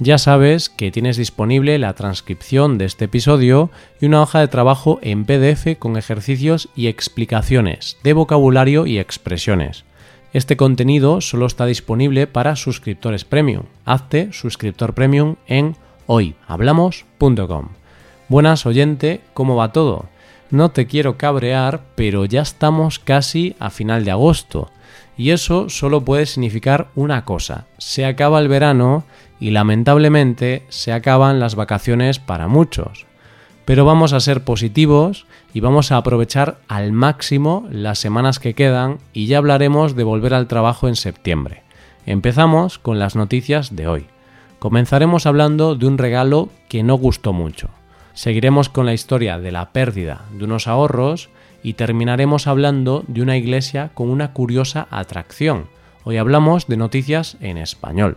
Ya sabes que tienes disponible la transcripción de este episodio y una hoja de trabajo en PDF con ejercicios y explicaciones de vocabulario y expresiones. Este contenido solo está disponible para suscriptores premium. Hazte suscriptor premium en hoyhablamos.com. Buenas oyente, ¿cómo va todo? No te quiero cabrear, pero ya estamos casi a final de agosto. Y eso solo puede significar una cosa. Se acaba el verano y lamentablemente se acaban las vacaciones para muchos. Pero vamos a ser positivos y vamos a aprovechar al máximo las semanas que quedan y ya hablaremos de volver al trabajo en septiembre. Empezamos con las noticias de hoy. Comenzaremos hablando de un regalo que no gustó mucho. Seguiremos con la historia de la pérdida de unos ahorros y terminaremos hablando de una iglesia con una curiosa atracción. Hoy hablamos de noticias en español.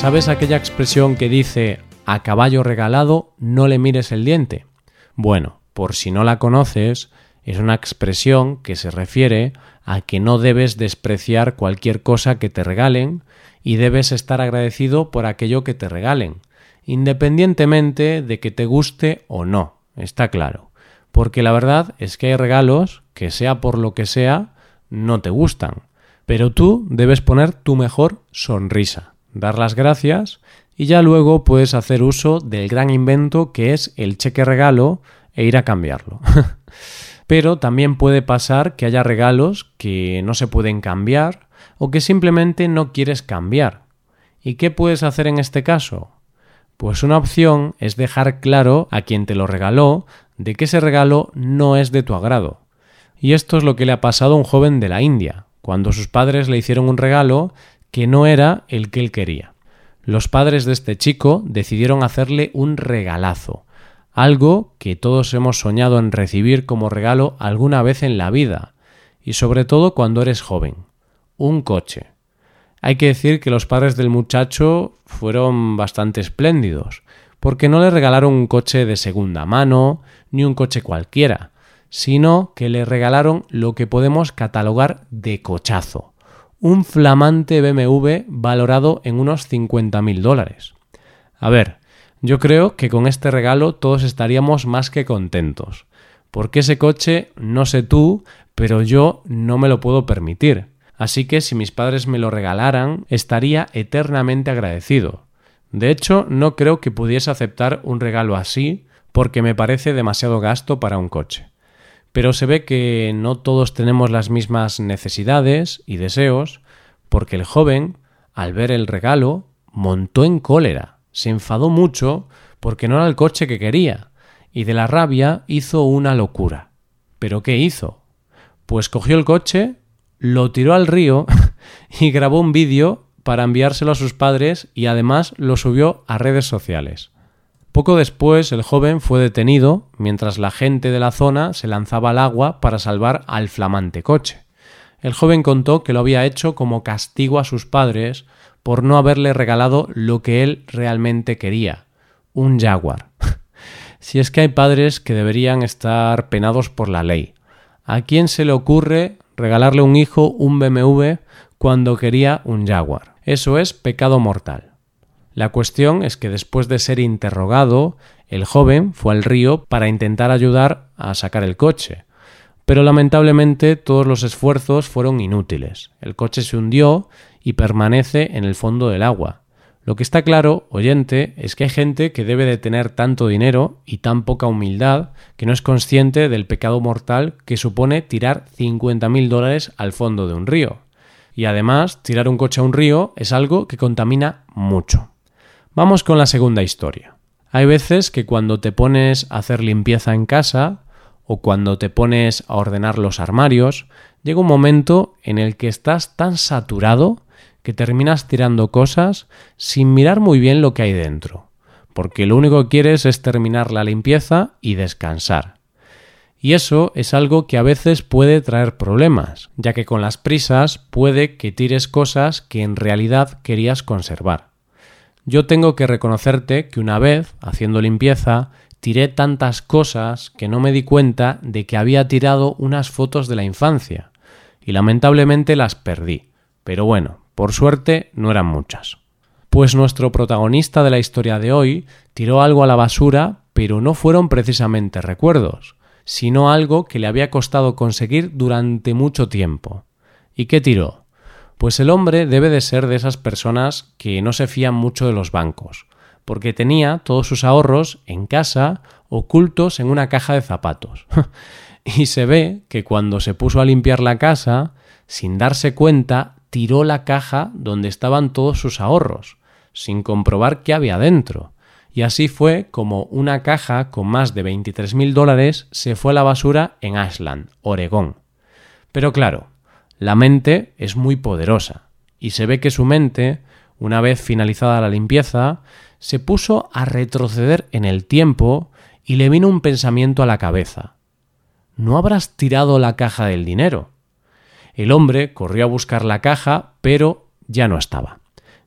¿Sabes aquella expresión que dice a caballo regalado no le mires el diente? Bueno, por si no la conoces, es una expresión que se refiere a que no debes despreciar cualquier cosa que te regalen y debes estar agradecido por aquello que te regalen, independientemente de que te guste o no, está claro. Porque la verdad es que hay regalos que sea por lo que sea, no te gustan, pero tú debes poner tu mejor sonrisa dar las gracias y ya luego puedes hacer uso del gran invento que es el cheque regalo e ir a cambiarlo. Pero también puede pasar que haya regalos que no se pueden cambiar o que simplemente no quieres cambiar. ¿Y qué puedes hacer en este caso? Pues una opción es dejar claro a quien te lo regaló de que ese regalo no es de tu agrado. Y esto es lo que le ha pasado a un joven de la India, cuando sus padres le hicieron un regalo que no era el que él quería. Los padres de este chico decidieron hacerle un regalazo, algo que todos hemos soñado en recibir como regalo alguna vez en la vida, y sobre todo cuando eres joven, un coche. Hay que decir que los padres del muchacho fueron bastante espléndidos, porque no le regalaron un coche de segunda mano, ni un coche cualquiera, sino que le regalaron lo que podemos catalogar de cochazo un flamante BMW valorado en unos 50.000 dólares. A ver, yo creo que con este regalo todos estaríamos más que contentos, porque ese coche, no sé tú, pero yo no me lo puedo permitir. Así que si mis padres me lo regalaran, estaría eternamente agradecido. De hecho, no creo que pudiese aceptar un regalo así, porque me parece demasiado gasto para un coche. Pero se ve que no todos tenemos las mismas necesidades y deseos, porque el joven, al ver el regalo, montó en cólera, se enfadó mucho porque no era el coche que quería, y de la rabia hizo una locura. ¿Pero qué hizo? Pues cogió el coche, lo tiró al río y grabó un vídeo para enviárselo a sus padres y además lo subió a redes sociales. Poco después el joven fue detenido mientras la gente de la zona se lanzaba al agua para salvar al flamante coche. El joven contó que lo había hecho como castigo a sus padres por no haberle regalado lo que él realmente quería, un jaguar. si es que hay padres que deberían estar penados por la ley. ¿A quién se le ocurre regalarle a un hijo un BMW cuando quería un jaguar? Eso es pecado mortal. La cuestión es que después de ser interrogado, el joven fue al río para intentar ayudar a sacar el coche. Pero lamentablemente todos los esfuerzos fueron inútiles. El coche se hundió y permanece en el fondo del agua. Lo que está claro, oyente, es que hay gente que debe de tener tanto dinero y tan poca humildad que no es consciente del pecado mortal que supone tirar 50.000 dólares al fondo de un río. Y además, tirar un coche a un río es algo que contamina mucho. Vamos con la segunda historia. Hay veces que cuando te pones a hacer limpieza en casa o cuando te pones a ordenar los armarios, llega un momento en el que estás tan saturado que terminas tirando cosas sin mirar muy bien lo que hay dentro, porque lo único que quieres es terminar la limpieza y descansar. Y eso es algo que a veces puede traer problemas, ya que con las prisas puede que tires cosas que en realidad querías conservar. Yo tengo que reconocerte que una vez, haciendo limpieza, tiré tantas cosas que no me di cuenta de que había tirado unas fotos de la infancia, y lamentablemente las perdí. Pero bueno, por suerte no eran muchas. Pues nuestro protagonista de la historia de hoy tiró algo a la basura, pero no fueron precisamente recuerdos, sino algo que le había costado conseguir durante mucho tiempo. ¿Y qué tiró? Pues el hombre debe de ser de esas personas que no se fían mucho de los bancos, porque tenía todos sus ahorros en casa ocultos en una caja de zapatos. y se ve que cuando se puso a limpiar la casa, sin darse cuenta, tiró la caja donde estaban todos sus ahorros, sin comprobar qué había dentro y así fue como una caja con más de 23.000 dólares se fue a la basura en Ashland, Oregón. Pero claro, la mente es muy poderosa, y se ve que su mente, una vez finalizada la limpieza, se puso a retroceder en el tiempo y le vino un pensamiento a la cabeza. ¿No habrás tirado la caja del dinero? El hombre corrió a buscar la caja, pero ya no estaba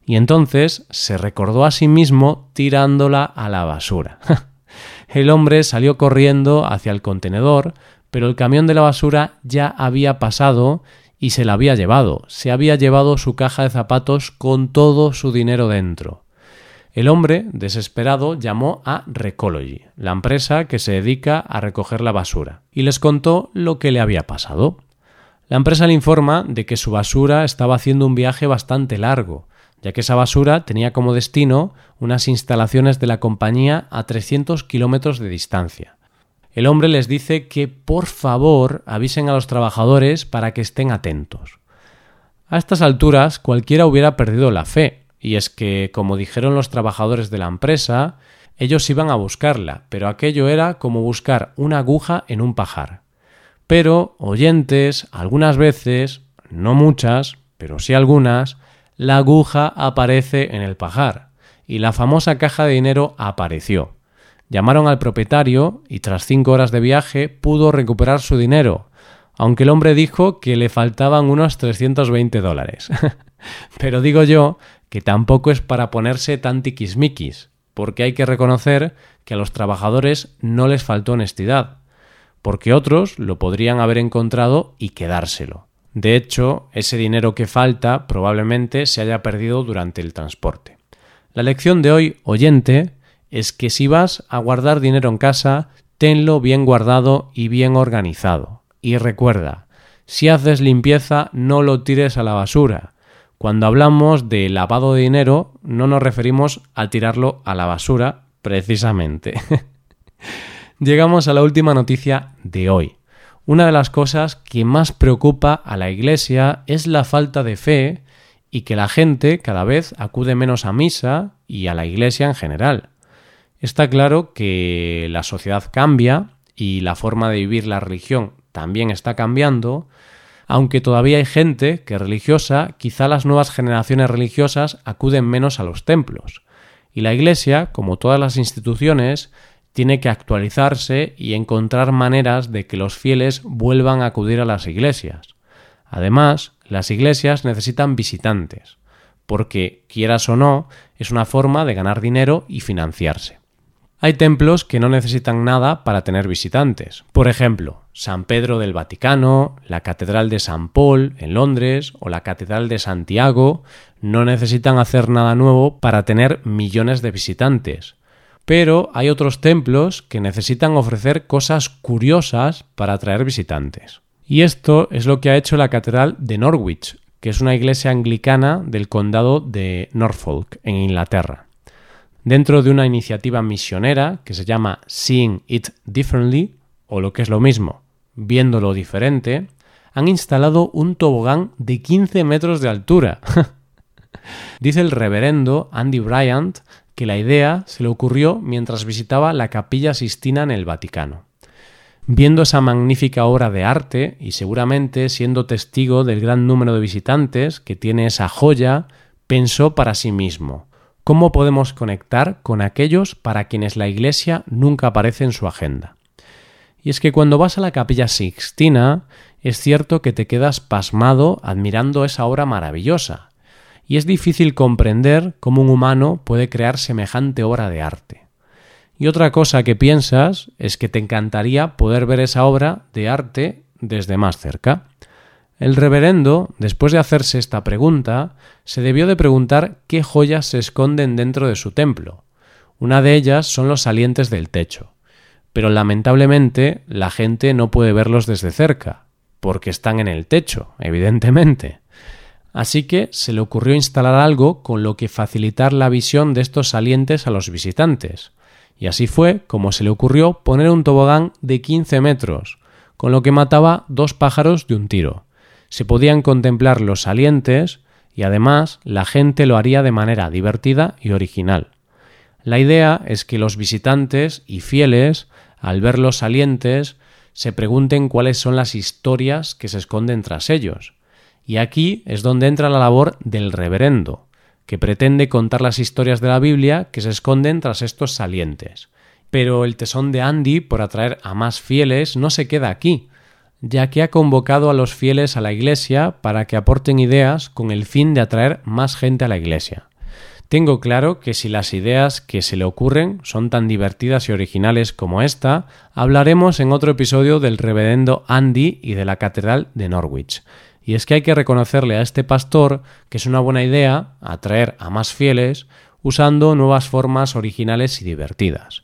y entonces se recordó a sí mismo tirándola a la basura. el hombre salió corriendo hacia el contenedor, pero el camión de la basura ya había pasado y se la había llevado. Se había llevado su caja de zapatos con todo su dinero dentro. El hombre, desesperado, llamó a Recology, la empresa que se dedica a recoger la basura, y les contó lo que le había pasado. La empresa le informa de que su basura estaba haciendo un viaje bastante largo, ya que esa basura tenía como destino unas instalaciones de la compañía a 300 kilómetros de distancia. El hombre les dice que por favor avisen a los trabajadores para que estén atentos. A estas alturas cualquiera hubiera perdido la fe, y es que, como dijeron los trabajadores de la empresa, ellos iban a buscarla, pero aquello era como buscar una aguja en un pajar. Pero, oyentes, algunas veces, no muchas, pero sí algunas, la aguja aparece en el pajar y la famosa caja de dinero apareció. Llamaron al propietario y tras cinco horas de viaje pudo recuperar su dinero, aunque el hombre dijo que le faltaban unos 320 dólares. Pero digo yo que tampoco es para ponerse tan tiquismiquis, porque hay que reconocer que a los trabajadores no les faltó honestidad, porque otros lo podrían haber encontrado y quedárselo. De hecho, ese dinero que falta probablemente se haya perdido durante el transporte. La lección de hoy, oyente, es que si vas a guardar dinero en casa, tenlo bien guardado y bien organizado. Y recuerda, si haces limpieza, no lo tires a la basura. Cuando hablamos de lavado de dinero, no nos referimos a tirarlo a la basura, precisamente. Llegamos a la última noticia de hoy. Una de las cosas que más preocupa a la Iglesia es la falta de fe y que la gente cada vez acude menos a misa y a la Iglesia en general. Está claro que la sociedad cambia y la forma de vivir la religión también está cambiando, aunque todavía hay gente que religiosa, quizá las nuevas generaciones religiosas acuden menos a los templos. Y la Iglesia, como todas las instituciones, tiene que actualizarse y encontrar maneras de que los fieles vuelvan a acudir a las iglesias. Además, las iglesias necesitan visitantes, porque, quieras o no, es una forma de ganar dinero y financiarse. Hay templos que no necesitan nada para tener visitantes. Por ejemplo, San Pedro del Vaticano, la Catedral de San Paul en Londres o la Catedral de Santiago no necesitan hacer nada nuevo para tener millones de visitantes pero hay otros templos que necesitan ofrecer cosas curiosas para atraer visitantes. Y esto es lo que ha hecho la Catedral de Norwich, que es una iglesia anglicana del condado de Norfolk, en Inglaterra. Dentro de una iniciativa misionera que se llama Seeing It Differently, o lo que es lo mismo, viéndolo diferente, han instalado un tobogán de 15 metros de altura. Dice el reverendo Andy Bryant que la idea se le ocurrió mientras visitaba la capilla Sistina en el Vaticano. viendo esa magnífica obra de arte y seguramente siendo testigo del gran número de visitantes que tiene esa joya, pensó para sí mismo, ¿cómo podemos conectar con aquellos para quienes la Iglesia nunca aparece en su agenda? Y es que cuando vas a la capilla Sixtina, es cierto que te quedas pasmado admirando esa obra maravillosa, y es difícil comprender cómo un humano puede crear semejante obra de arte. Y otra cosa que piensas es que te encantaría poder ver esa obra de arte desde más cerca. El reverendo, después de hacerse esta pregunta, se debió de preguntar qué joyas se esconden dentro de su templo. Una de ellas son los salientes del techo. Pero lamentablemente la gente no puede verlos desde cerca, porque están en el techo, evidentemente. Así que se le ocurrió instalar algo con lo que facilitar la visión de estos salientes a los visitantes. Y así fue como se le ocurrió poner un tobogán de 15 metros, con lo que mataba dos pájaros de un tiro. Se podían contemplar los salientes y además la gente lo haría de manera divertida y original. La idea es que los visitantes y fieles, al ver los salientes, se pregunten cuáles son las historias que se esconden tras ellos, y aquí es donde entra la labor del reverendo, que pretende contar las historias de la Biblia que se esconden tras estos salientes. Pero el tesón de Andy por atraer a más fieles no se queda aquí, ya que ha convocado a los fieles a la Iglesia para que aporten ideas con el fin de atraer más gente a la Iglesia. Tengo claro que si las ideas que se le ocurren son tan divertidas y originales como esta, hablaremos en otro episodio del reverendo Andy y de la Catedral de Norwich. Y es que hay que reconocerle a este pastor que es una buena idea atraer a más fieles usando nuevas formas originales y divertidas.